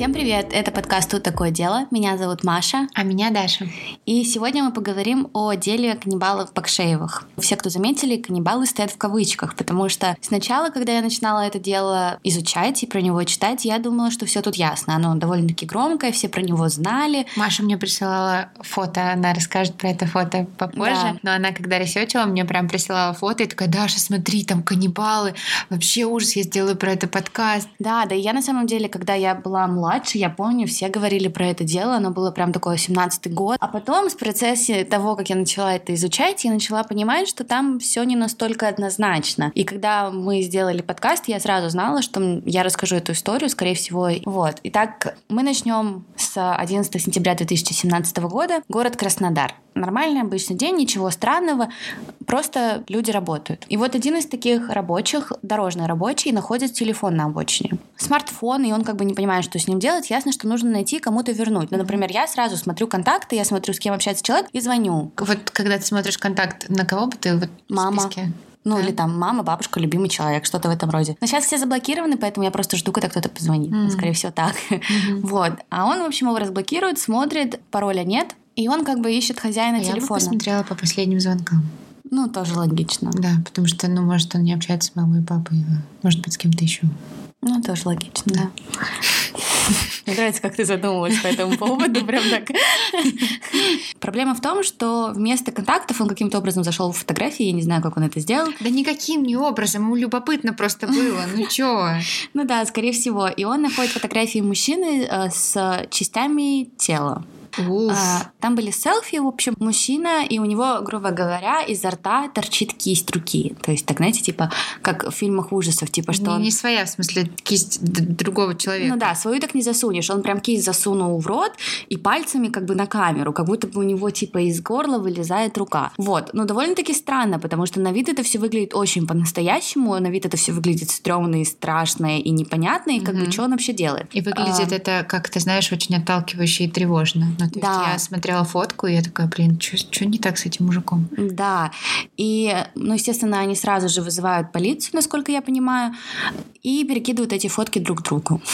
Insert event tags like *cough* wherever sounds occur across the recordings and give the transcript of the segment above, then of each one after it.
Всем привет! Это подкаст «Тут такое дело». Меня зовут Маша. А меня Даша. И сегодня мы поговорим о деле каннибалов Бакшеевых. Все, кто заметили, каннибалы стоят в кавычках, потому что сначала, когда я начинала это дело изучать и про него читать, я думала, что все тут ясно. Оно довольно-таки громкое, все про него знали. Маша мне присылала фото, она расскажет про это фото попозже, да. но она, когда ресечила, мне прям присылала фото и такая, Даша, смотри, там каннибалы, вообще ужас, я сделаю про это подкаст. Да, да, я на самом деле, когда я была младше, младше, я помню, все говорили про это дело, оно было прям такое 17-й год. А потом в процессе того, как я начала это изучать, я начала понимать, что там все не настолько однозначно. И когда мы сделали подкаст, я сразу знала, что я расскажу эту историю, скорее всего. Вот. Итак, мы начнем с 11 сентября 2017 года. Город Краснодар. Нормальный обычный день, ничего странного, просто люди работают. И вот один из таких рабочих, дорожный рабочий, находит телефон на обочине. Смартфон, и он как бы не понимает, что с ним делать. Ясно, что нужно найти кому-то вернуть. Ну, например, я сразу смотрю контакты, я смотрю, с кем общается человек, и звоню. Вот когда ты смотришь контакт, на кого бы ты вот Мама. в списке? Ну, да. или там мама, бабушка, любимый человек, что-то в этом роде. Но сейчас все заблокированы, поэтому я просто жду, когда кто-то позвонит. Mm-hmm. Скорее всего, так. Mm-hmm. *laughs* вот. А он, в общем, его разблокирует, смотрит, пароля нет, и он как бы ищет хозяина а телефона. Я бы посмотрела по последним звонкам. Ну, тоже логично. Да, потому что, ну, может, он не общается с мамой и папой, а может быть, с кем-то еще. Ну, тоже логично, да. Мне нравится, как ты задумывалась по этому поводу, прям так. Проблема в том, что вместо контактов он каким-то образом зашел в фотографии, я не знаю, как он это сделал. Да никаким не образом, ему любопытно просто было, ну чё? Ну да, скорее всего. И он находит фотографии мужчины э, с частями тела. А, там были селфи, в общем, мужчина, и у него, грубо говоря, изо рта торчит кисть руки. То есть, так, знаете, типа, как в фильмах ужасов, типа, что не, он... Не своя, в смысле, кисть другого человека. Ну да, свою так не засунешь. Он прям кисть засунул в рот и пальцами как бы на камеру, как будто бы у него, типа, из горла вылезает рука. Вот. Но довольно-таки странно, потому что на вид это все выглядит очень по-настоящему, на вид это все выглядит стрёмно и страшно и непонятно, и как mm-hmm. бы что он вообще делает. И выглядит а... это, как ты знаешь, очень отталкивающе и тревожно. Ну, то да. есть я смотрела фотку, и я такая, блин, что не так с этим мужиком? Да. И, ну, естественно, они сразу же вызывают полицию, насколько я понимаю, и перекидывают эти фотки друг другу. *laughs*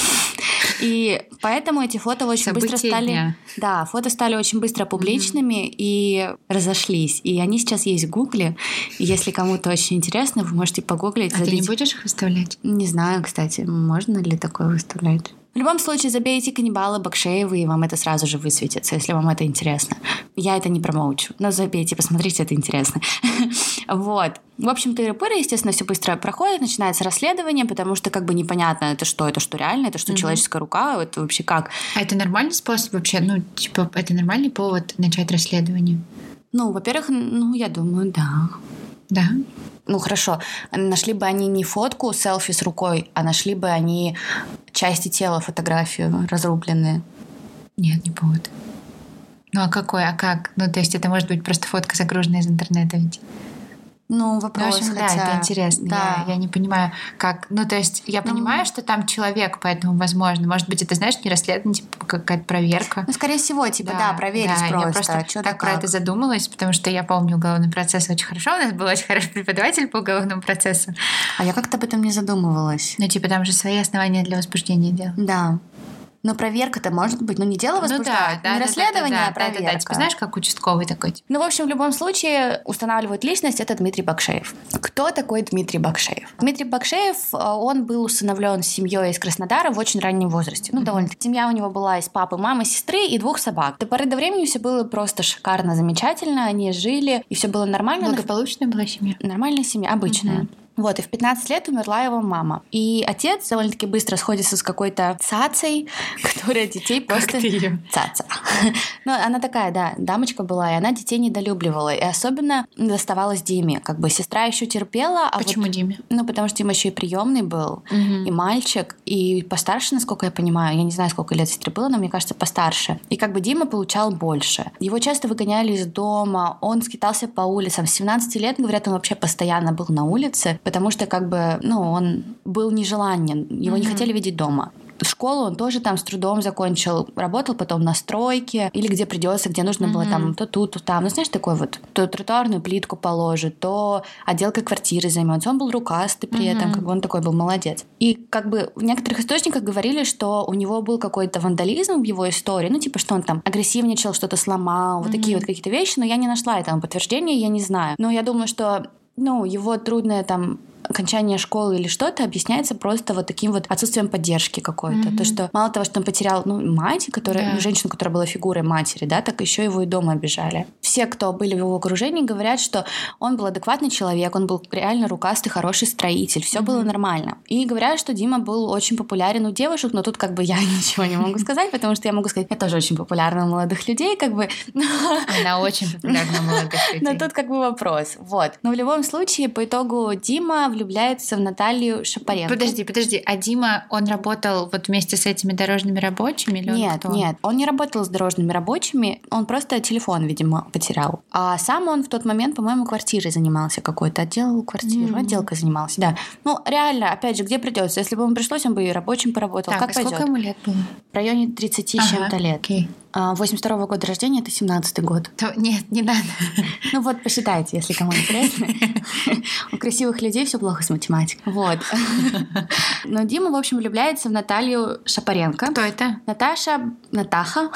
И поэтому эти фото очень События быстро стали... Дня. Да, фото стали очень быстро публичными mm-hmm. и разошлись. И они сейчас есть в Гугле. Если кому-то очень интересно, вы можете погуглить. А забить... ты не будешь их выставлять? Не знаю, кстати, можно ли такое выставлять. В любом случае, забейте каннибалы Бакшеевы, и вам это сразу же высветится, если вам это интересно. Я это не промоучу, но забейте, посмотрите, это интересно. *laughs* вот. В общем, тыры-пыры, естественно, все быстро проходит, начинается расследование, потому что как бы непонятно, это что, это что реально, это что mm-hmm. человеческая рука, это вообще как. А это нормальный способ вообще, ну, типа, это нормальный повод начать расследование? Ну, во-первых, ну, я думаю, да. Да? Ну хорошо, нашли бы они не фотку, селфи с рукой, а нашли бы они части тела, фотографию разрубленные. Нет, не повод. Ну а какой, а как? Ну то есть это может быть просто фотка загруженная из интернета ведь? Ну, вопрос, ну, в общем, хотя... да, это интересно. Да. Я, я не понимаю, как... Ну, то есть я ну... понимаю, что там человек, поэтому возможно. Может быть, это, знаешь, не расследование, типа какая-то проверка. Ну, скорее всего, типа, да, да проверить да, просто. Я просто Чё так про это задумалась, потому что я помню уголовный процесс очень хорошо. У нас был очень хороший преподаватель по уголовному процессу. А я как-то об этом не задумывалась. Ну, типа, там же свои основания для возбуждения дела. Да. Но проверка-то может быть, ну не дело возбуждать, ну, да, не да, расследование, да, а проверка. Да, да, да. Типа, знаешь, как участковый такой. Типа. Ну, в общем, в любом случае устанавливают личность, это Дмитрий Бакшеев. Кто такой Дмитрий Бакшеев? Дмитрий Бакшеев, э, он был усыновлен семьей из Краснодара в очень раннем возрасте. Ну, довольно-таки. Семья у него была из папы, мамы, сестры и двух собак. До поры до времени все было просто шикарно, замечательно. Они жили, и все было нормально. Благополучная была семья? Нормальная семья, обычная. Угу. Вот, и в 15 лет умерла его мама. И отец довольно-таки быстро сходится с какой-то цацей, *laughs* которая детей просто... Цаца. *laughs* ну, она такая, да, дамочка была, и она детей недолюбливала. И особенно доставалась Диме. Как бы сестра еще терпела. А Почему вот... Диме? Ну, потому что Дима еще и приемный был, угу. и мальчик, и постарше, насколько я понимаю. Я не знаю, сколько лет сестре было, но мне кажется, постарше. И как бы Дима получал больше. Его часто выгоняли из дома, он скитался по улицам. С 17 лет, говорят, он вообще постоянно был на улице потому что как бы, ну, он был нежеланен, его mm-hmm. не хотели видеть дома. Школу он тоже там с трудом закончил. Работал потом на стройке или где придется, где нужно было там то тут, то там. Ну, знаешь, такой вот, то тротуарную плитку положит, то отделкой квартиры займется. Он был рукастый при этом, как бы он такой был молодец. И как бы в некоторых источниках говорили, что у него был какой-то вандализм в его истории, ну, типа, что он там агрессивничал, что-то сломал, вот такие вот какие-то вещи, но я не нашла этому подтверждения, я не знаю. Но я думаю, что ну, его трудное там окончание школы или что-то объясняется просто вот таким вот отсутствием поддержки какой-то. Mm-hmm. То, что мало того, что он потерял ну, мать, которая, yeah. женщину, которая была фигурой матери, да, так еще его и дома обижали. Все, кто были в его окружении, говорят, что он был адекватный человек, он был реально рукастый, хороший строитель, все mm-hmm. было нормально. И говорят, что Дима был очень популярен у девушек, но тут как бы я *laughs* ничего не могу сказать, потому что я могу сказать, я тоже очень популярна у молодых людей, как бы. Она очень популярна у молодых *laughs* людей. Но тут как бы вопрос. Вот. Но в любом случае, по итогу Дима влюбляется в Наталью Шапаренко. Подожди, подожди, а Дима, он работал вот вместе с этими дорожными рабочими? Или нет, он нет, он не работал с дорожными рабочими, он просто телефон, видимо, потерял. А сам он в тот момент, по-моему, квартирой занимался какой-то, отделал квартиру, mm-hmm. отделкой занимался, да. Ну, реально, опять же, где придется? Если бы ему пришлось, он бы и рабочим поработал. Так, как а пойдет? сколько ему лет было? В районе 30 ага, чем-то лет. Окей. 82 -го года рождения, это 17-й год. То, нет, не надо. Ну вот, посчитайте, если кому интересно. *laughs* У красивых людей все плохо с математикой. Вот. *laughs* Но Дима, в общем, влюбляется в Наталью Шапаренко. Кто это? Наташа... Натаха?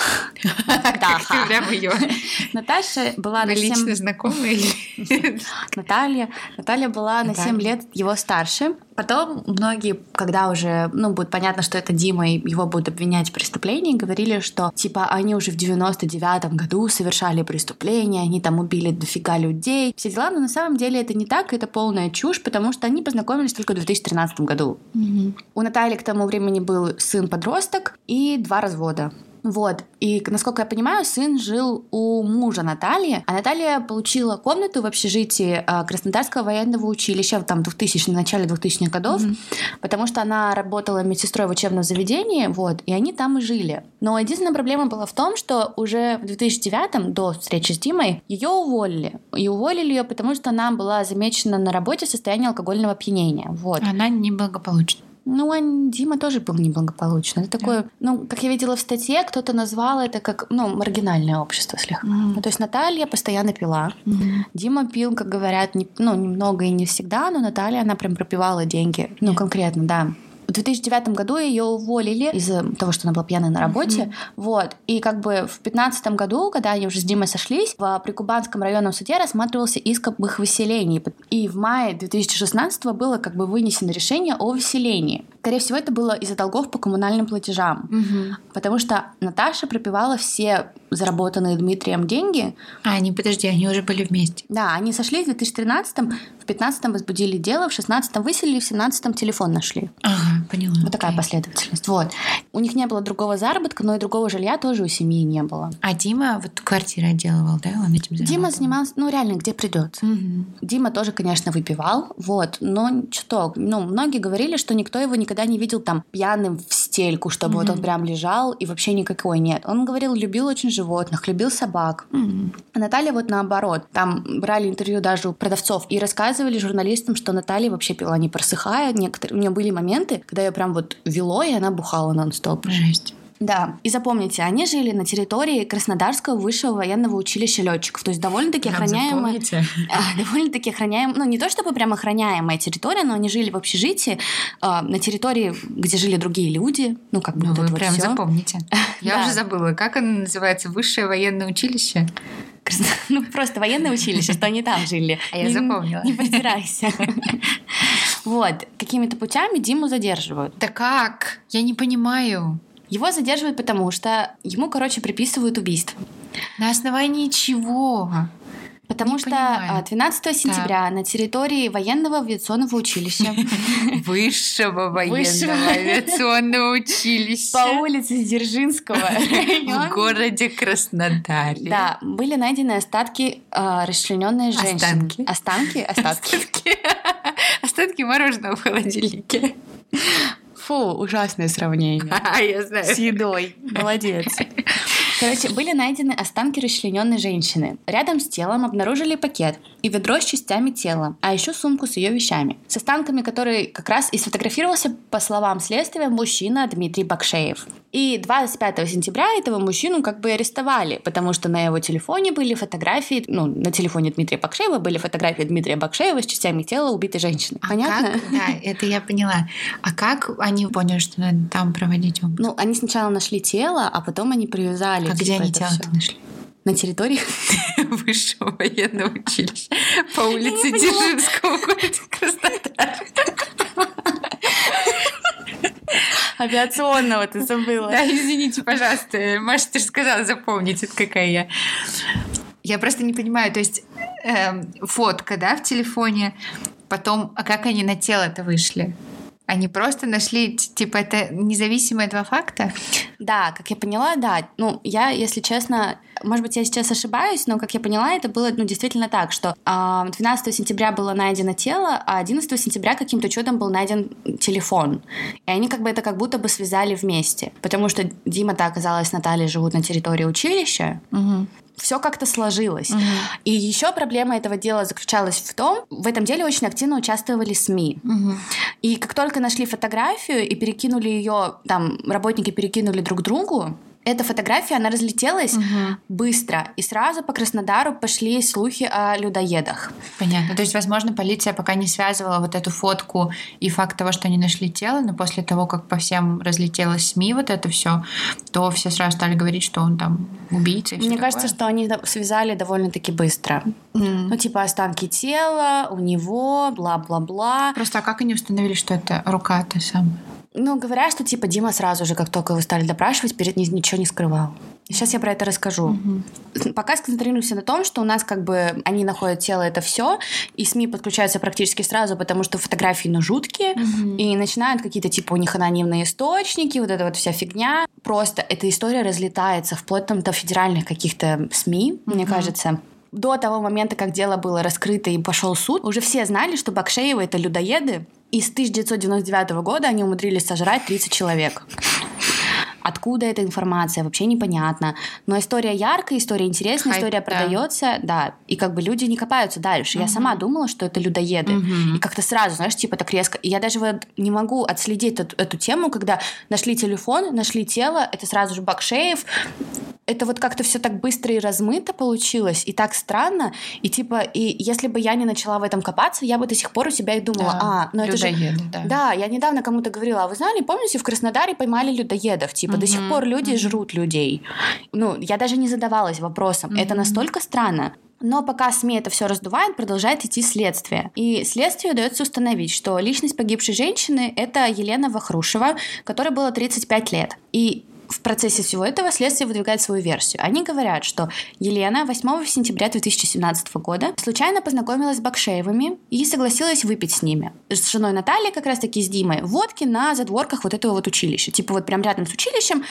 Натаха. Прям ее. *laughs* Наташа была на 7... лично знакомые? *laughs* Наталья. Наталья была на 7 лет его старше. Потом многие, когда уже, ну, будет понятно, что это Дима, и его будут обвинять в преступлении, говорили, что, типа, они уже в 99-м году совершали преступление, они там убили дофига людей, все дела, но на самом деле это не так, это полная чушь, потому что они познакомились только в 2013 году. Mm-hmm. У Натальи к тому времени был сын-подросток и два развода. Вот. И, насколько я понимаю, сын жил у мужа Натальи, а Наталья получила комнату в общежитии а, Краснодарского военного училища в там 2000 в начале 2000-х годов, mm-hmm. потому что она работала медсестрой в учебном заведении, вот, и они там и жили. Но единственная проблема была в том, что уже в 2009 до встречи с Димой ее уволили. И уволили ее, потому что она была замечена на работе в состоянии алкогольного опьянения. Вот. Она неблагополучна. Ну, а Дима тоже был неблагополучно. Это такое, ну, как я видела в статье, кто-то назвал это как, ну, маргинальное общество слегка. Mm-hmm. Ну, то есть Наталья постоянно пила. Mm-hmm. Дима пил, как говорят, не, ну, немного и не всегда, но Наталья, она прям пропивала деньги. Ну, конкретно, да. В 2009 году ее уволили из-за того, что она была пьяная на работе. Mm-hmm. Вот. И как бы в 2015 году, когда они уже с Димой сошлись, в Прикубанском районном суде рассматривался иск об их выселении. И в мае 2016 было как бы вынесено решение о выселении. Скорее всего, это было из-за долгов по коммунальным платежам. Mm-hmm. Потому что Наташа пропивала все заработанные Дмитрием деньги. А, они, подожди, они уже были вместе. Да, они сошлись в 2013 в 15 возбудили дело, в 16 выселили, в 17 телефон нашли. Ага, поняла. Вот такая okay. последовательность. Вот. У них не было другого заработка, но и другого жилья тоже у семьи не было. А Дима вот квартиры отделывал, да? Он этим заработал? Дима занимался, ну реально, где придется. Угу. Дима тоже, конечно, выпивал, вот, но что, ну, многие говорили, что никто его никогда не видел там пьяным в стельку, чтобы угу. вот он прям лежал и вообще никакой нет. Он говорил, любил очень животных, любил собак. Угу. А Наталья вот наоборот. Там брали интервью даже у продавцов и рассказывали журналистам, что Наталья вообще пила не просыхая. Некоторые... У нее были моменты, когда ее прям вот вело, и она бухала нон-стоп. Жесть. Да, и запомните, они жили на территории Краснодарского высшего военного училища летчиков, то есть довольно-таки охраняемая, *laughs* довольно-таки охраняемая, ну не то чтобы прям охраняемая территория, но они жили в общежитии э, на территории, где жили другие люди, ну как бы ну, вот вы это прям вот запомните. *laughs* Я уже забыла, как оно называется, высшее военное училище. *laughs* Ну, просто военное училище, что они там жили. А я запомнила. Не притирайся. Вот, какими-то путями Диму задерживают. Да как? Я не понимаю. Его задерживают потому, что ему, короче, приписывают убийство. На основании чего? Потому Не что понимаю. 12 сентября так. на территории военного авиационного училища *laughs* Высшего военного авиационного училища по улице Дзержинского *laughs* в городе Краснодаре. Да, были найдены остатки э, расчлененной женщины. Останки? Останки? Остатки. Остатки *laughs* мороженого в холодильнике. Фу, ужасное сравнение. *laughs* Я знаю. С едой. Молодец. *laughs* Короче, были найдены останки расчлененной женщины. Рядом с телом обнаружили пакет и ведро с частями тела, а еще сумку с ее вещами. С останками, которые как раз и сфотографировался, по словам следствия, мужчина Дмитрий Бакшеев. И 25 сентября этого мужчину как бы арестовали, потому что на его телефоне были фотографии, ну, на телефоне Дмитрия Бакшеева были фотографии Дмитрия Бакшеева с частями тела убитой женщины. А Понятно? как? Да, это я поняла. А как они поняли, что надо там проводить обыск? Ну, они сначала нашли тело, а потом они привязали. А где типа, они это тело всё. нашли? На территории *laughs* Высшего военного училища по улице. Дзержинского, город Краснодар. авиационного ты забыла. Да, извините, пожалуйста. Маша, ты же сказала запомнить, это какая я. Я просто не понимаю, то есть эм, фотка, да, в телефоне, потом, а как они на тело-то вышли? Они просто нашли, типа, это независимые два факта? Да, как я поняла, да. Ну, я, если честно, может быть, я сейчас ошибаюсь, но, как я поняла, это было ну, действительно так, что а, 12 сентября было найдено тело, а 11 сентября каким-то чудом был найден телефон. И они как бы это как будто бы связали вместе. Потому что Дима-то оказалось, Наталья живут на территории училища, все как-то сложилось. И еще проблема этого дела заключалась в том, в этом деле очень активно участвовали СМИ. И как только нашли фотографию и перекинули ее, там работники перекинули друг другу, эта фотография, она разлетелась быстро, и сразу по Краснодару пошли слухи о людоедах. Понятно. То есть, возможно, полиция пока не связывала вот эту фотку и факт того, что они нашли тело, но после того, как по всем разлетелось СМИ вот это все, то все сразу стали говорить, что он там убийца. Мне такое. кажется, что они связали довольно-таки быстро. М. Ну, типа, останки тела у него, бла-бла-бла. Просто а как они установили, что это рука та самая? Ну, говорят, что типа Дима сразу же, как только его стали допрашивать, перед ни- ничего не скрывал. Сейчас я про это расскажу. Пока сконцентрируемся на том, что у нас как бы они находят тело, это все, и СМИ подключаются практически сразу, потому что фотографии, ну, жуткие, и начинают какие-то типа у них анонимные источники, вот эта вот вся фигня. Просто эта история разлетается вплоть там до федеральных каких-то СМИ, мне кажется. До того момента, как дело было раскрыто и пошел суд, уже все знали, что Бакшеевы — это людоеды, и с 1999 года они умудрились сожрать 30 человек. Откуда эта информация, вообще непонятно. Но история яркая, история интересная, Хайп, история да. продается, да. И как бы люди не копаются дальше. Я сама думала, что это людоеды. И как-то сразу, знаешь, типа так резко. И я даже вот не могу отследить эту, эту тему, когда нашли телефон, нашли тело, это сразу же Бакшеев. Это вот как-то все так быстро и размыто получилось, и так странно. И типа, и если бы я не начала в этом копаться, я бы до сих пор у себя и думала, Да, а, ну это же да. да, я недавно кому-то говорила, а вы знали, помните, в Краснодаре поймали людоедов? Типа, до сих пор люди жрут людей. Ну, я даже не задавалась вопросом. Это настолько странно. Но пока СМИ это все раздувает, продолжает идти следствие. И следствию удается установить, что личность погибшей женщины — это Елена Вахрушева, которой было 35 лет. И в процессе всего этого следствие выдвигает свою версию. Они говорят, что Елена 8 сентября 2017 года случайно познакомилась с Бакшеевыми и согласилась выпить с ними. С женой Натальей, как раз таки с Димой, водки на задворках вот этого вот училища. Типа вот прям рядом с училищем.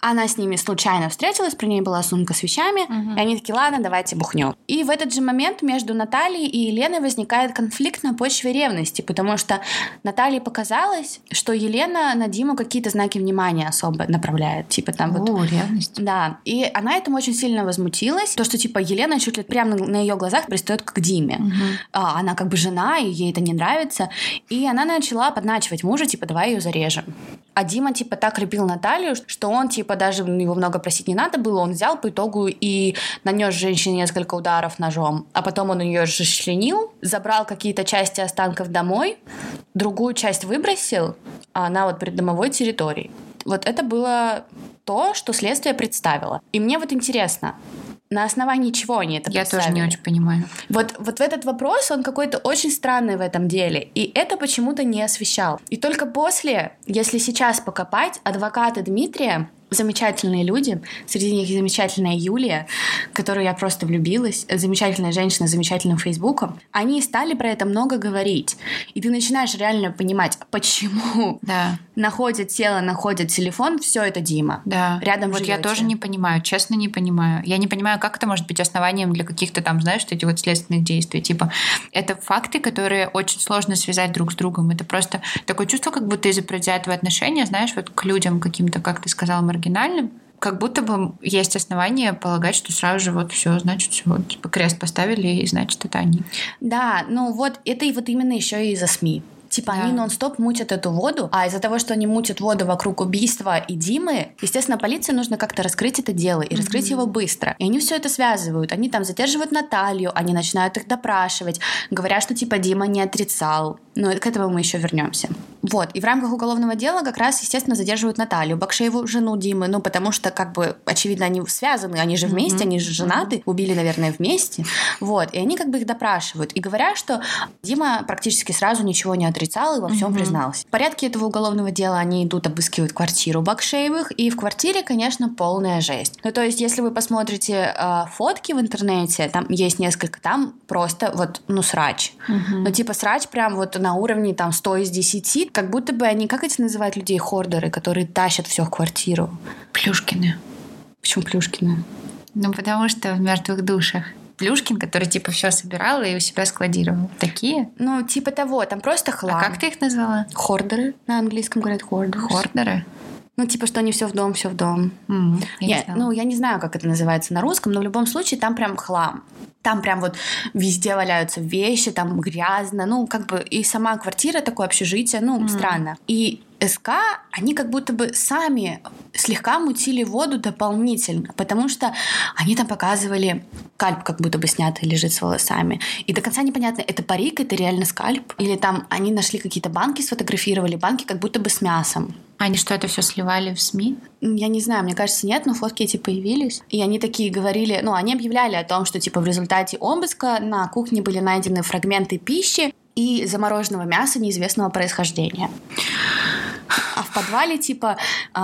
Она с ними случайно встретилась, при ней была сумка с вещами, и они такие, ладно, давайте бухнем. И в этот же момент между Натальей и Еленой возникает конфликт на почве ревности, потому что Наталье показалось, что Елена на Диму какие-то знаки внимания особо направляет. Типа там вот О, ревность. да, и она этому очень сильно возмутилась. То, что, типа, Елена чуть ли прямо на, ее глазах пристает к Диме. А, она как бы жена, и ей это не нравится. И она начала подначивать мужа, типа, давай ее зарежем. А Дима, типа, так любил Наталью, что он, типа, даже его много просить не надо было, он взял по итогу и нанес женщине несколько ударов ножом. А потом он ее расчленил, забрал какие-то части останков домой, другую часть выбросил, а она вот при домовой территории. Вот это было то, что следствие представило. И мне вот интересно, на основании чего они это Я тоже представили? не очень понимаю. Вот, вот этот вопрос, он какой-то очень странный в этом деле. И это почему-то не освещал. И только после, если сейчас покопать, адвокаты Дмитрия замечательные люди. Среди них замечательная Юлия, в которую я просто влюбилась. Замечательная женщина с замечательным фейсбуком. Они стали про это много говорить. И ты начинаешь реально понимать, почему Да, находят тело, находят телефон, все это Дима. да. Рядом Вот я живете. тоже не понимаю, честно не понимаю. Я не понимаю, как это может быть основанием для каких-то там, знаешь, вот эти вот следственных действий. Типа, это факты, которые очень сложно связать друг с другом. Это просто такое чувство, как будто из-за предвзятого отношения, знаешь, вот к людям каким-то, как ты сказала, маргинальным, как будто бы есть основания полагать, что сразу же вот все, значит, все, вот, типа крест поставили, и значит, это они. Да, ну вот это и вот именно еще и из-за СМИ. Типа да. они нон-стоп мутят эту воду, а из-за того, что они мутят воду вокруг убийства и Димы, естественно, полиции нужно как-то раскрыть это дело и mm-hmm. раскрыть его быстро. И они все это связывают. Они там задерживают Наталью, они начинают их допрашивать, говорят, что типа Дима не отрицал. Но к этому мы еще вернемся. Вот. И в рамках уголовного дела как раз, естественно, задерживают Наталью, Бакшееву, жену Димы, ну, потому что, как бы, очевидно, они связаны, они же вместе, mm-hmm. они же женаты, убили, наверное, вместе. Вот. И они как бы их допрашивают. И говорят, что Дима практически сразу ничего не отрицал и во всем mm-hmm. признался. В порядке этого уголовного дела они идут, обыскивают квартиру Бакшеевых, и в квартире, конечно, полная жесть. Ну, то есть, если вы посмотрите э, фотки в интернете, там есть несколько, там просто вот, ну, срач. Mm-hmm. Ну, типа, срач прям вот на уровне там 100 из 10, как будто бы они, как эти называют людей, хордеры, которые тащат все в квартиру? Плюшкины. Почему Плюшкины? Ну, потому что в мертвых душах. Плюшкин, который типа все собирал и у себя складировал. Такие? Ну, типа того, там просто хлам. А как ты их назвала? Хордеры. На английском говорят хордеры. Хордеры? Ну, типа, что они все в дом, все в дом. Mm, я, я ну, я не знаю, как это называется на русском, но в любом случае там прям хлам. Там прям вот везде валяются вещи, там грязно, ну, как бы и сама квартира, такое общежитие, ну, mm. странно. И СК, они как будто бы сами слегка мутили воду дополнительно, потому что они там показывали скальп, как будто бы снятый лежит с волосами. И до конца непонятно, это парик, это реально скальп, или там они нашли какие-то банки, сфотографировали банки как будто бы с мясом. Они что, это все сливали в СМИ? Я не знаю, мне кажется, нет, но фотки эти появились. И они такие говорили, ну, они объявляли о том, что, типа, в результате обыска на кухне были найдены фрагменты пищи и замороженного мяса неизвестного происхождения. А в подвале, типа, э,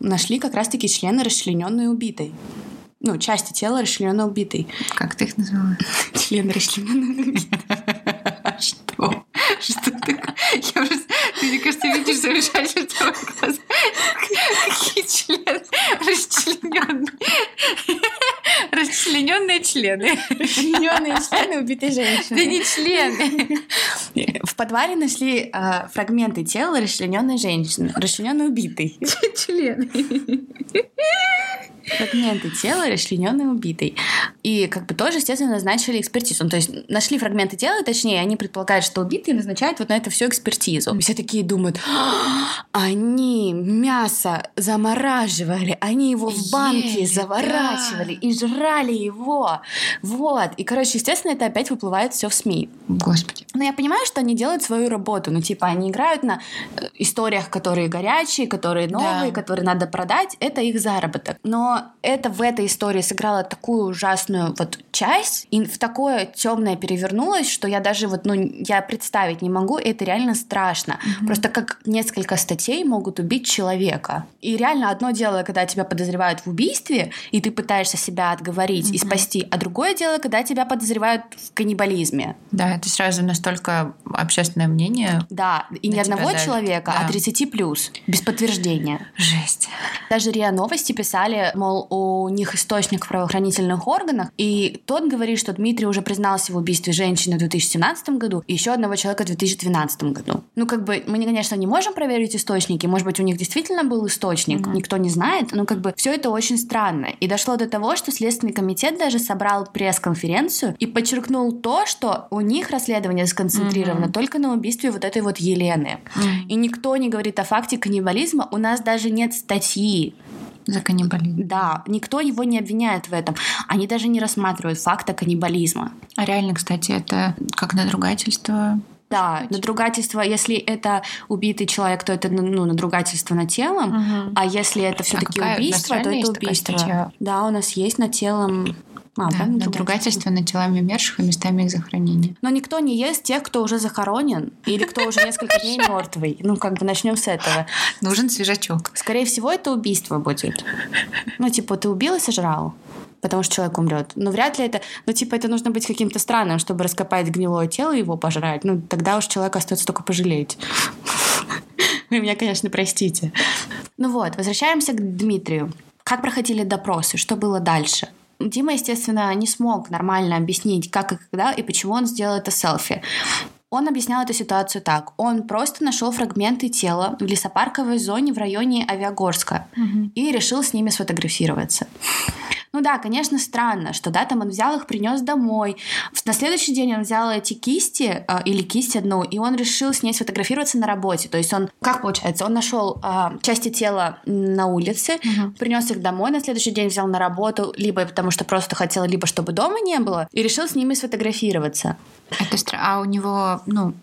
нашли как раз-таки члены расчлененной убитой. Ну, части тела расчлененной убитой. Как ты их назвала? *laughs* Члены расчлененной убитой. Что? Что ты? Я просто... Ты, мне кажется, видишь замешательство в глазах. Какие члены? Расчлененные. Расчлененные члены. Расчлененные члены убитой женщины. Да не члены. В подвале нашли э, фрагменты тела расчлененной женщины, расчлененной убитой. Члены. Фрагменты тела расчлененной убитой. И как бы тоже, естественно, назначили экспертизу. Ну, то есть нашли фрагменты тела, точнее, они предполагают, что убитый, назначают вот на это всю экспертизу. И все такие думают, «А, они мясо замораживали, они его в банке Ели, заворачивали да. и жрали его. Вот. И, короче, естественно, это опять выплывает все в СМИ. Господи. Но я понимаю, что они делают свою работу. Ну, типа, они играют на э, историях, которые горячие, которые новые, да. которые надо продать. Это их заработок. Но это в этой истории сыграло такую ужасную вот часть, и в такое темное перевернулось, что я даже вот, ну, я представить не могу, это реально страшно. Mm-hmm. Просто как несколько статей могут убить человека. И реально одно дело, когда тебя подозревают в убийстве, и ты пытаешься себя отговорить mm-hmm. и спасти, а другое дело, когда тебя подозревают в каннибализме. Да, это сразу настолько общественное мнение. Да, и не одного давит. человека, а да. а 30 плюс, без подтверждения. Жесть. Даже РИА Новости писали, мол, у них источник в правоохранительных органах, и тот говорит, что Дмитрий уже признался в убийстве женщины в 2017 году и еще одного человека в 2012 году. Ну, как бы, мы, конечно, не можем проверить источники, может быть, у них действительно был источник, mm-hmm. никто не знает, но как бы все это очень странно. И дошло до того, что Следственный комитет даже собрал пресс-конференцию и подчеркнул то, что у них расследование сконцентрировано mm-hmm. только на убийстве вот этой вот Елены. Mm-hmm. И никто не говорит о факте каннибализма, у нас даже нет статьи за каннибализм. Да, никто его не обвиняет в этом. Они даже не рассматривают факта каннибализма. А реально, кстати, это как надругательство да, надругательство, если это убитый человек, то это ну, надругательство над телом, угу. а если это все-таки а убийство, то это убийство. Да, у нас есть над телом а, да, да, надругательство над телами умерших и местами их захоронения. Но никто не ест тех, кто уже захоронен или кто уже несколько дней мертвый. Ну, как бы начнем с этого. Нужен свежачок. Скорее всего, это убийство будет. Ну, типа, ты убил и сожрал потому что человек умрет. Но вряд ли это, ну, типа, это нужно быть каким-то странным, чтобы раскопать гнилое тело и его пожрать. Ну, тогда уж человека остается только пожалеть. Вы меня, конечно, простите. Ну вот, возвращаемся к Дмитрию. Как проходили допросы? Что было дальше? Дима, естественно, не смог нормально объяснить, как и когда и почему он сделал это селфи. Он объяснял эту ситуацию так. Он просто нашел фрагменты тела в лесопарковой зоне в районе Авиагорска Мгм. и решил с ними сфотографироваться. Ну да, конечно, странно, что да, там он взял их, принес домой. На следующий день он взял эти кисти э, или кисть одну, и он решил с ней сфотографироваться на работе. То есть он, как получается, он нашел э, части тела на улице, Мгм. принес их домой, на следующий день взял на работу, либо потому что просто хотел, либо чтобы дома не было, и решил с ними сфотографироваться. Это стра... А у него, ну,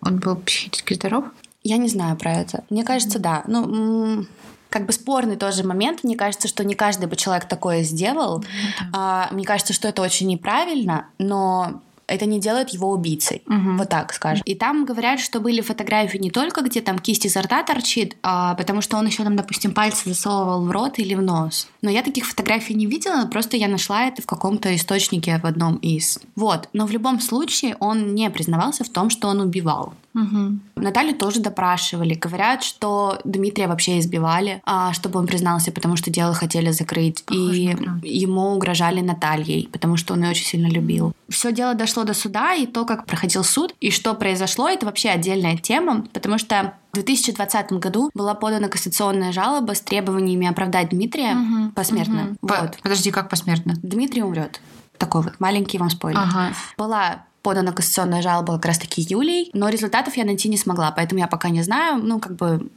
он был психически здоров? Я не знаю про это. Мне кажется, да. Ну, как бы спорный тоже момент. Мне кажется, что не каждый бы человек такое сделал. А, мне кажется, что это очень неправильно, но это не делает его убийцей. Мгм. Вот так скажем. И там говорят, что были фотографии не только, где там кисть изо рта торчит, а потому что он еще там, допустим, пальцы засовывал в рот или в нос. Но я таких фотографий не видела, просто я нашла это в каком-то источнике в одном из. Вот. Но в любом случае он не признавался в том, что он убивал. Мгм. Наталью тоже допрашивали. Говорят, что Дмитрия вообще избивали, а, чтобы он признался, потому что дело хотели закрыть. Похоже и ему угрожали Натальей, потому что он ее очень сильно любил. Все дело дошло до суда, и то, как проходил суд, и что произошло, это вообще отдельная тема, потому что в 2020 году была подана кассационная жалоба с требованиями оправдать Дмитрия Мгм. посмертно. По- Вот. Подожди, как посмертно? Дмитрий умрет. Такой вот маленький вам спойлер Ага. была подана кассационная жалоба как раз-таки Юлей, но результатов я найти не смогла, поэтому я пока не знаю, ну, как бы,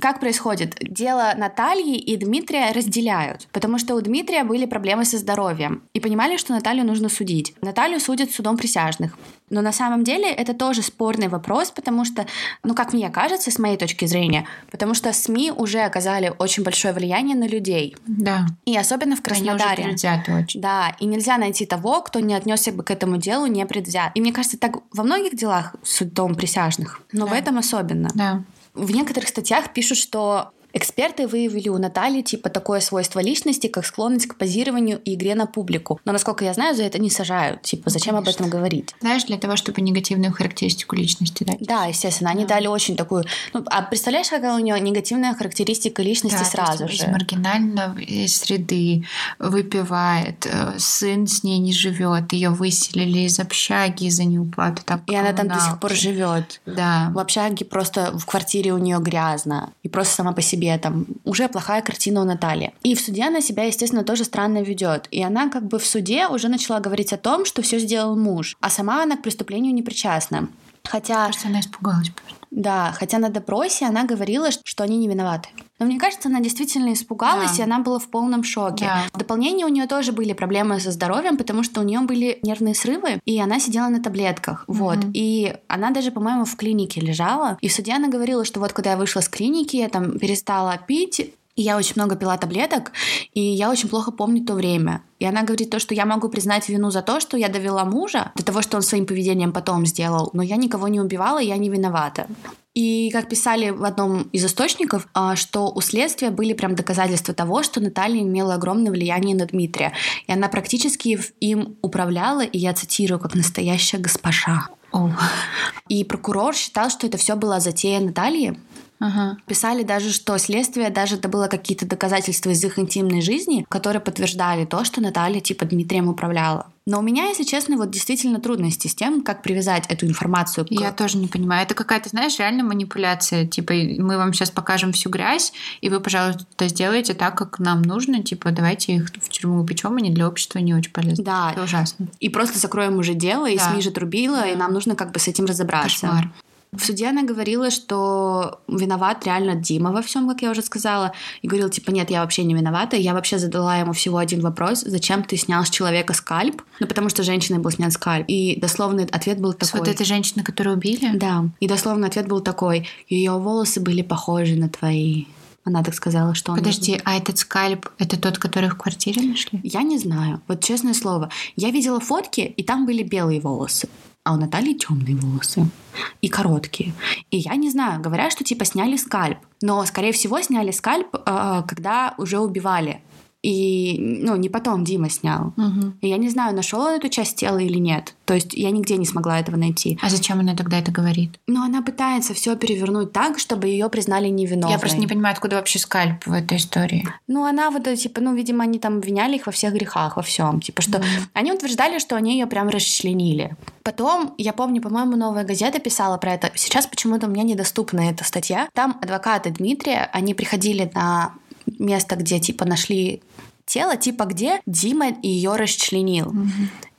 как происходит. Дело Натальи и Дмитрия разделяют, потому что у Дмитрия были проблемы со здоровьем, и понимали, что Наталью нужно судить. Наталью судят судом присяжных. Но на самом деле это тоже спорный вопрос, потому что, ну, как мне кажется, с моей точки зрения, потому что СМИ уже оказали очень большое влияние на людей, Да. и особенно в Они уже Краснодаре. очень. Да, и нельзя найти того, кто не отнесся бы к этому делу непредвзят. И мне кажется, так во многих делах судом присяжных, но в Да. этом особенно. Да. В некоторых статьях пишут, что Эксперты выявили у Натальи типа такое свойство личности, как склонность к позированию и игре на публику. Но, насколько я знаю, за это не сажают. Типа, зачем об конечно. этом говорить? Знаешь, для того, чтобы негативную характеристику личности дать. Да, естественно, они Да. дали очень такую... Ну, а представляешь, какая у нее негативная характеристика личности Да, то есть сразу из же? маргинальной среды выпивает, э, сын с ней не живет, ее выселили из общаги из-за неуплаты. Там, И она там до сих пор живет. Да. В общаге просто в квартире у нее грязно. И просто сама по себе там уже плохая картина у Натальи. И в суде она себя, естественно, тоже странно ведет. И она как бы в суде уже начала говорить о том, что все сделал муж. А сама она к преступлению не причастна. Хотя, Кажется, она испугалась. Да, хотя на допросе она говорила, что они не виноваты. Но мне кажется, она действительно испугалась, Да. и она была в полном шоке. Да. В дополнение у нее тоже были проблемы со здоровьем, потому что у нее были нервные срывы, и она сидела на таблетках. Вот. Мгм. И она даже, по-моему, в клинике лежала. И в суде она говорила, что вот когда я вышла с клиники, я там перестала пить, и я очень много пила таблеток, и я очень плохо помню то время. И она говорит то, что я могу признать вину за то, что я довела мужа, до того, что он своим поведением потом сделал, но я никого не убивала, я не виновата. И как писали в одном из источников, а, что у следствия были прям доказательства того, что Наталья имела огромное влияние на Дмитрия. И она практически им управляла, и я цитирую, как настоящая госпожа. О. И прокурор считал, что это все была затея Натальи, Ага. Писали даже, что следствие даже добыло какие-то доказательства из их интимной жизни, которые подтверждали то, что Наталья типа Дмитрием управляла. Но у меня, если честно, вот действительно трудности с тем, как привязать эту информацию к... Я тоже не понимаю. Это какая-то, знаешь, реально манипуляция. Типа, мы вам сейчас покажем всю грязь, и вы, пожалуйста, сделайте так, как нам нужно. Типа, давайте их в тюрьму упечем, они для общества не очень полезны. Да, Это ужасно. и просто закроем уже дело, и Да. СМИ же трубила, и нам нужно как бы с этим разобраться. Кошмар. В суде она говорила, что виноват реально Дима во всем, как я уже сказала. И говорила, типа, нет, я вообще не виновата. Я вообще задала ему всего один вопрос. Зачем ты снял с человека скальп? Ну, потому что женщиной был снят скальп. И дословный ответ был С такой. вот этой женщиной, которую убили? Да. И дословный ответ был такой. Ее волосы были похожи на твои. Она так сказала, что он... Подожди, а этот скальп, это тот, который в квартире нашли? Я не знаю. Вот честное слово. Я видела фотки, и там были белые волосы. А у Натальи темные волосы. И короткие. И я не знаю, говорят, что типа сняли скальп. Но, скорее всего, сняли скальп, э, когда уже убивали. И, ну, не потом Дима снял. Мгм. И я не знаю, нашел он эту часть тела или нет. То есть я нигде не смогла этого найти. А зачем она тогда это говорит? Но она пытается все перевернуть так, чтобы ее признали невиновной. Я просто не понимаю, откуда вообще скальп в этой истории. Ну, она вот, э, типа, ну, видимо, они там обвиняли их во всех грехах, во всем. Типа, что они утверждали, что они ее прям расчленили. Потом, я помню, по-моему, новая газета писала про это. Сейчас почему-то мне недоступна эта статья. Там адвокаты Дмитрия, они приходили на место, где, типа, нашли тело, типа, где Дима ее расчленил.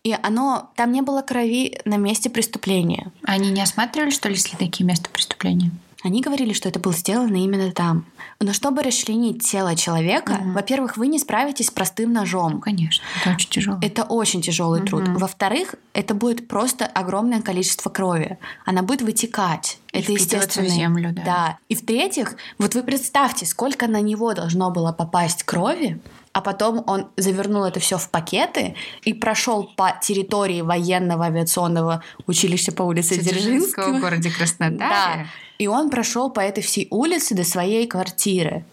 И оно, там не было крови на месте преступления. Они не осматривали, что ли, следаки места преступления? Они говорили, что это было сделано именно там. Но чтобы расчленить тело человека, Мгм. во-первых, вы не справитесь с простым ножом. конечно, это очень тяжело. Это очень тяжелый труд. Мгм. Во-вторых, это будет просто огромное количество крови. Она будет вытекать. И это естественно. землю, да. И в-третьих, вот вы представьте, сколько на него должно было попасть крови, а потом он завернул это все в пакеты и прошел по территории военного авиационного училища по улице Дзержинского. в городе Краснодаре. Да. И он прошел по этой всей улице до своей квартиры.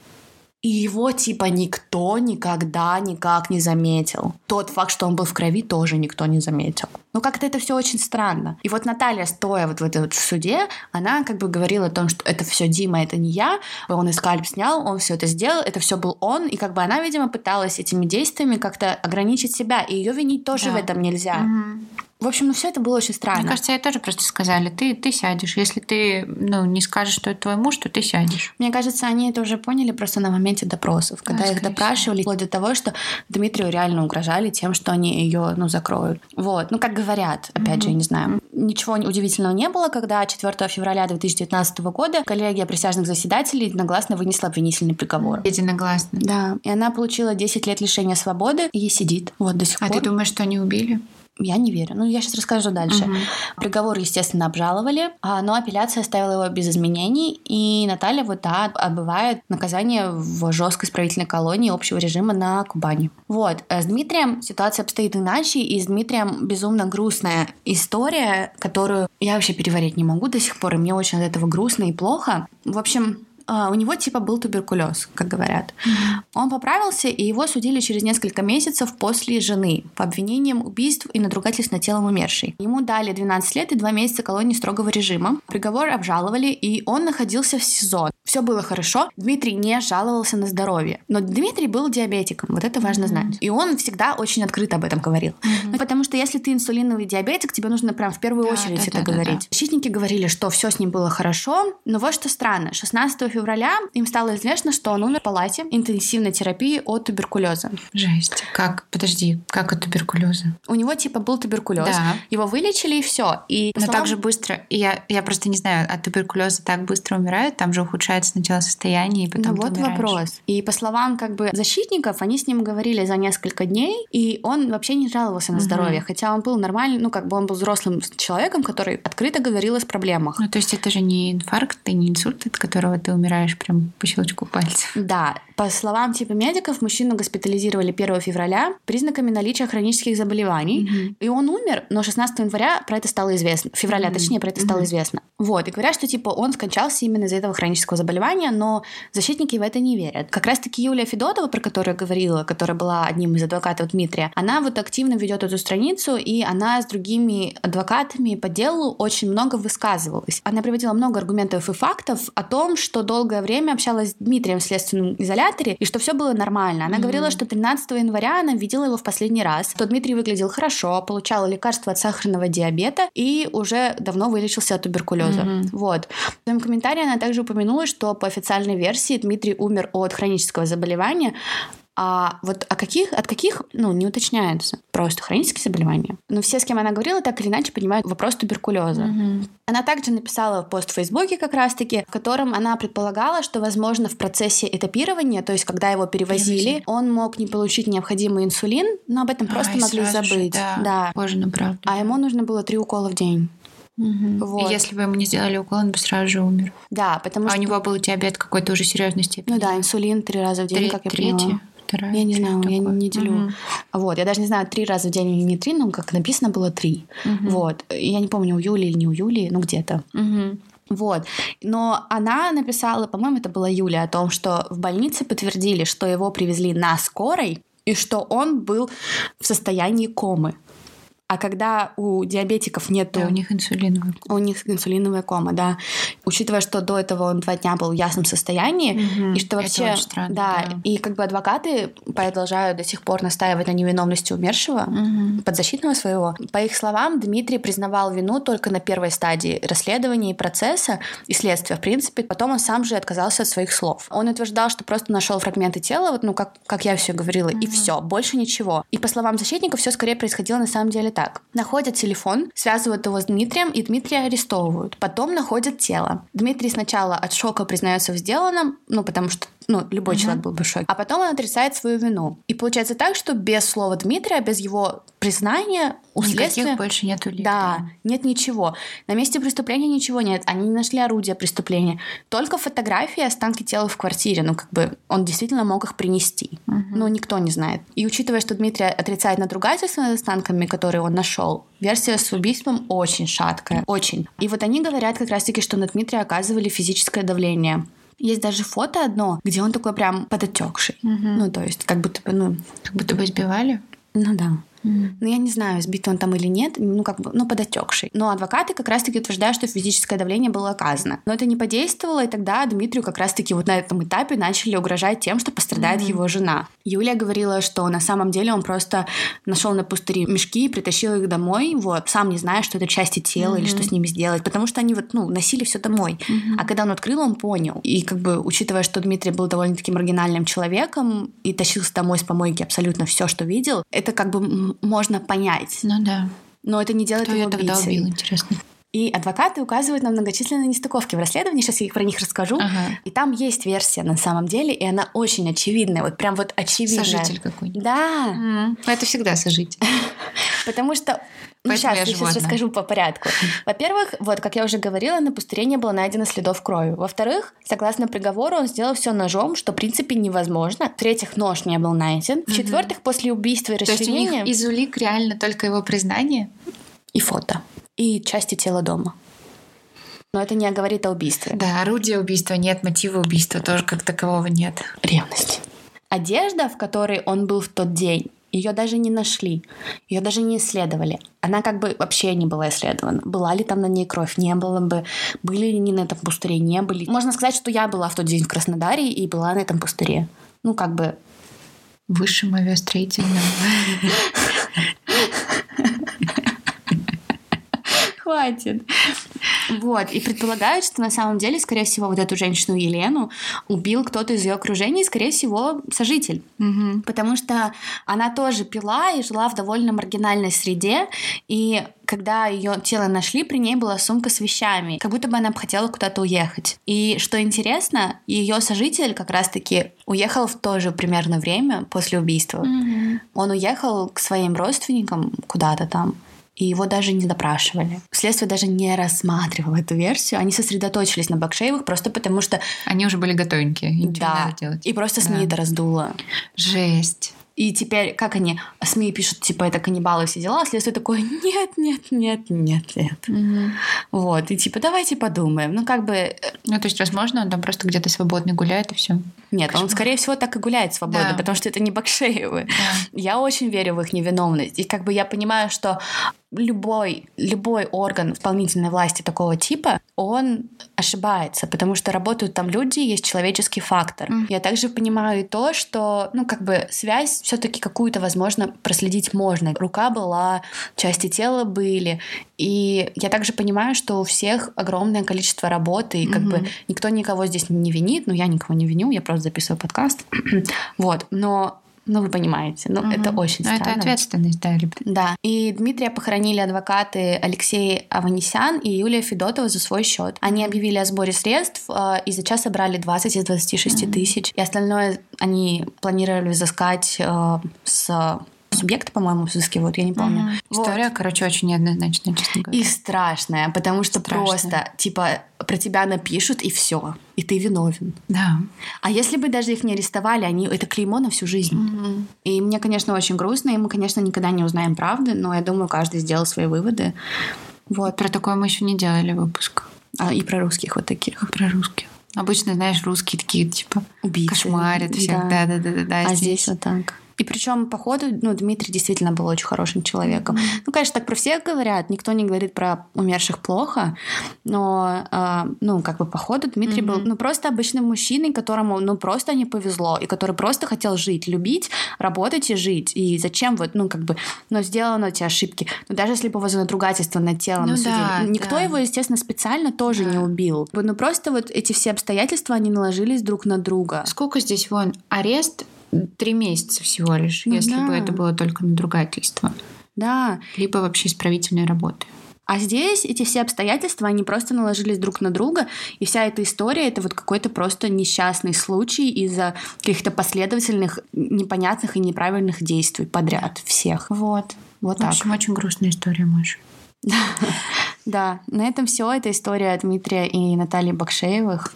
И его типа никто никогда никак не заметил. Тот факт, что он был в крови, тоже никто не заметил. Ну как-то это все очень странно. И вот Наталья, стоя вот в этой вот в суде, она как бы говорила о том, что это все Дима, это не я. Он и скальп снял, он все это сделал, это все был он. И как бы она, видимо, пыталась этими действиями как-то ограничить себя. И ее винить тоже Да. в этом нельзя. Мгм. В общем, ну все это было очень странно. Мне кажется, ей тоже просто сказали, ты, ты сядешь. Если ты ну, не скажешь, что это твой муж, то ты сядешь. Мне кажется, они это уже поняли просто на моменте допросов, когда Да, их допрашивали, вплоть до того, что Дмитрию реально угрожали тем, что они ее, ну, закроют. Вот, ну, как говорят, опять же, я не знаю. Ничего удивительного не было, когда 4 февраля 2019 года коллегия присяжных заседателей единогласно вынесла обвинительный приговор. Единогласно. Да, и она получила 10 лет лишения свободы и сидит вот до сих А пор. ты думаешь, что они убили? Я не верю. Ну, я сейчас расскажу дальше. Мгм. Приговор, естественно, обжаловали, а, но апелляция оставила его без изменений, и Наталья вот да, отбывает наказание в жесткой исправительной колонии общего режима на Кубани. Вот. э, С Дмитрием ситуация обстоит иначе, и с Дмитрием безумно грустная история, которую я вообще переварить не могу до сих пор, и мне очень от этого грустно и плохо. В общем, у него типа был туберкулез, как говорят. Он поправился, и его судили через несколько месяцев после жены по обвинениям убийств и надругательств над телом умершей. Ему дали 12 лет и 2 месяца колонии строгого режима. Приговор обжаловали, и он находился в СИЗО. Все было хорошо. Дмитрий не жаловался на здоровье. Но Дмитрий был диабетиком, вот это важно знать. И он всегда очень открыто об этом говорил. Ну, потому что если ты инсулиновый диабетик, тебе нужно прям в первую Да, очередь да, это да, да, говорить. да. Защитники говорили, что все с ним было хорошо, но вот что странно. 16 февраля им стало известно, что он умер в палате интенсивной терапии от туберкулеза. Жесть. Как? Подожди, как от туберкулеза? У него типа был туберкулез. Да. Его вылечили и все. И Но словам- так же быстро. Я, я просто не знаю, от туберкулеза так быстро умирают, там же ухудшается сначала состояние, и потом Ну вот умираешь. вопрос. И по словам как бы защитников, они с ним говорили за несколько дней, и он вообще не жаловался на Мгм. здоровье, хотя он был нормальный, ну как бы он был взрослым человеком, который открыто говорил о проблемах. Ну, то есть это же не инфаркт и не инсульт, от которого ты умираешь прям по щелчку пальца. Да, по словам типа медиков, мужчину госпитализировали 1 февраля признаками наличия хронических заболеваний. И он умер, но 16 января про это стало известно. Февраля, Мгм. точнее, про это стало Мгм. известно. Вот, и говорят, что типа он скончался именно из-за этого хронического заболевания, но защитники в это не верят. Как раз-таки Юлия Федотова, про которую я говорила, которая была одним из адвокатов Дмитрия, она вот активно ведет эту страницу, и она с другими адвокатами по делу очень много высказывалась. Она приводила много аргументов и фактов о том, что долгое время общалась с Дмитрием в следственном изоляторе, и что все было нормально. Она Мгм. говорила, что 13 января она видела его в последний раз, что Дмитрий выглядел хорошо, получал лекарства от сахарного диабета и уже давно вылечился от туберкулеза. Мгм. Вот. В своем комментарии она также упомянула, что по официальной версии Дмитрий умер от хронического заболевания, а вот о каких, от каких, ну, не уточняется. Просто хронические заболевания. Но все, с кем она говорила, так или иначе понимают вопрос туберкулеза. Мгм. Она также написала пост в Фейсбуке как раз-таки, в котором она предполагала, что, возможно, в процессе этапирования, то есть когда его перевозили, Перевозили. он мог не получить необходимый инсулин, но об этом просто Ай, могли сразу же, забыть. да. да. Похоже на правду. А ему нужно было три укола в день. Мгм. Вот. И Если бы ему не сделали укол, он бы сразу же умер. Да, потому а что... у него был диабет какой-то уже серьезной степени. Ну да, инсулин три раза в день, Тре- как я третья, поняла. Вторая. Я не знаю, я такое. не делю. Мгм. Вот, я даже не знаю, три раза в день или не три, но как написано было три. Мгм. Вот. Я не помню, у Юли или не у Юли, ну где-то. Мгм. Вот. Но она написала, по-моему, это была Юля, о том, что в больнице подтвердили, что его привезли на скорой, и что он был в состоянии комы. А когда у диабетиков нет... Да, у них инсулиновая кома. У них инсулиновая кома, да. Учитывая, что до этого он два дня был в ясном состоянии, угу. и что вообще... Это очень странно, да, да, и как бы адвокаты продолжают до сих пор настаивать на невиновности умершего, угу. подзащитного своего. По их словам, Дмитрий признавал вину только на первой стадии расследования и процесса, и следствия, в принципе. Потом он сам же отказался от своих слов. Он утверждал, что просто нашел фрагменты тела, вот, ну, как, как я все говорила, угу. и все, больше ничего. И по словам защитника, все скорее происходило на самом деле так. Находят телефон, связывают его с Дмитрием, и Дмитрия арестовывают. Потом находят тело. Дмитрий сначала от шока признается в сделанном, ну, потому что ну, любой угу. человек был бы в шоке. А потом он отрицает свою вину. И получается так, что без слова Дмитрия, без его признания у Никаких следствия... больше нет улик. Да, нет ничего. На месте преступления ничего нет. Они не нашли орудия преступления. Только фотографии останки тела в квартире. Ну, как бы он действительно мог их принести. Угу. Но никто не знает. И учитывая, что Дмитрий отрицает надругательство над останками, которые он нашел, версия с убийством очень шаткая. Очень. И вот они говорят как раз-таки, что на Дмитрия оказывали физическое давление. Есть даже фото одно, где он такой прям подотекший. Угу. Ну, то есть, как будто бы, ну... Как будто бы избивали? Ну да. Ну, я не знаю, сбит он там или нет, ну, как бы, ну, подотекший. Но адвокаты как раз-таки утверждают, что физическое давление было оказано. Но это не подействовало, и тогда Дмитрию как раз-таки вот на этом этапе начали угрожать тем, что пострадает mm-hmm. его жена. Юлия говорила, что на самом деле он просто нашел на пустыре мешки и притащил их домой, вот, сам не зная, что это части тела mm-hmm. или что с ними сделать, потому что они вот, ну, носили все домой. Mm-hmm. А когда он открыл, он понял. И как бы, учитывая, что Дмитрий был довольно-таки маргинальным человеком и тащился домой с помойки абсолютно все, что видел, это как бы можно понять. Ну да. Но это не делает Кто его убийцей. тогда убил, интересно? И адвокаты указывают на многочисленные нестыковки в расследовании. Сейчас я про них расскажу. Ага. И там есть версия на самом деле, и она очень очевидная. Вот прям вот очевидная. Сожитель какой-нибудь. Да. Mm. Это всегда сожитель. *laughs* Потому что ну, сейчас я, сейчас расскажу по порядку. Во-первых, вот, как я уже говорила, на пустыре не было найдено следов крови. Во-вторых, согласно приговору, он сделал все ножом, что, в принципе, невозможно. В-третьих, нож не был найден. В-четвертых, после убийства и расчленения... То есть у них из улик реально только его признание? И фото и части тела дома. Но это не говорит о убийстве. Да, орудия убийства нет, мотива убийства тоже как такового нет. Ревность. Одежда, в которой он был в тот день, ее даже не нашли, ее даже не исследовали. Она как бы вообще не была исследована. Была ли там на ней кровь, не было бы. Были ли они на этом пустыре, не были. Можно сказать, что я была в тот день в Краснодаре и была на этом пустыре. Ну, как бы... Высшим авиастроительным. *laughs* хватит. Вот, и предполагают, что на самом деле, скорее всего, вот эту женщину Елену убил кто-то из ее окружения, и, скорее всего, сожитель. Угу. Потому что она тоже пила и жила в довольно маргинальной среде, и когда ее тело нашли, при ней была сумка с вещами, как будто бы она хотела куда-то уехать. И что интересно, ее сожитель как раз-таки уехал в то же примерно время после убийства. Mm-hmm. Он уехал к своим родственникам куда-то там и его даже не допрашивали. Следствие даже не рассматривало эту версию. Они сосредоточились на Бакшеевых просто потому, что... Они уже были готовенькие. Да. И просто СМИ да. это раздуло. Жесть. И теперь, как они, СМИ пишут, типа, это каннибалы, все дела, а следствие такое, нет, нет, нет, нет, нет. Угу. Вот, и типа, давайте подумаем. Ну, как бы... Э, ну, то есть, возможно, он там просто где-то свободно гуляет, и все. Нет, Кошмар. он, скорее всего, так и гуляет свободно, да. потому что это не Бакшеевы. Да. Я очень верю в их невиновность. И как бы я понимаю, что любой, любой орган исполнительной власти такого типа, он ошибается, потому что работают там люди, есть человеческий фактор. Mm. Я также понимаю и то, что, ну, как бы связь все-таки какую-то, возможно, проследить можно. Рука была, части тела были. И я также понимаю, что у всех огромное количество работы, и как mm-hmm. бы никто никого здесь не винит, ну, я никого не виню, я просто записываю подкаст. *clears throat* вот, но ну, вы понимаете, ну, угу. это очень Но странно. это ответственность, да, ребят. Да. И Дмитрия похоронили адвокаты Алексей Аванесян и Юлия Федотова за свой счет. Они объявили о сборе средств, э, и за час собрали 20 из 26 угу. тысяч. И остальное они планировали взыскать э, с субъекты, по-моему, взыскивают, я не помню. Угу. Вот. История, короче, очень неоднозначная, честно говоря. И страшная, потому что страшная. просто, типа, про тебя напишут, и все. И ты виновен. Да. А если бы даже их не арестовали, они это клеймо на всю жизнь. Угу. И мне, конечно, очень грустно, и мы, конечно, никогда не узнаем правды, но я думаю, каждый сделал свои выводы. Вот. Про такое мы еще не делали выпуск. А, и про русских вот таких. Про русских. Обычно, знаешь, русские такие, типа, Убийцы. кошмарят всех. Да. Да-да-да. А здесь вот так. И причем, по ходу, ну, Дмитрий действительно был очень хорошим человеком. Mm-hmm. Ну, конечно, так про всех говорят, никто не говорит про умерших плохо, но, э, ну, как бы по ходу Дмитрий mm-hmm. был, ну, просто обычным мужчиной, которому, ну, просто не повезло, и который просто хотел жить, любить, работать и жить. И зачем вот, ну, как бы, ну, сделаны эти ошибки. Ну, даже если бы его за надругательство над телом ну, да, никто да. его, естественно, специально тоже Да. не убил. Ну, просто вот эти все обстоятельства, они наложились друг на друга. Сколько здесь, вон, арест три месяца всего лишь, Ну если да. бы это было только надругательство. Да, Либо вообще исправительной работы. А здесь эти все обстоятельства, они просто наложились друг на друга, и вся эта история — это вот какой-то просто несчастный случай из-за каких-то последовательных, непонятных и неправильных действий подряд всех. Вот. Вот В так. общем, очень грустная история, Маша. *laughs* Да, на этом все. Это история Дмитрия и Натальи Бакшеевых.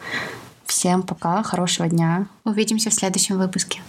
Всем пока, хорошего дня. Увидимся в следующем выпуске.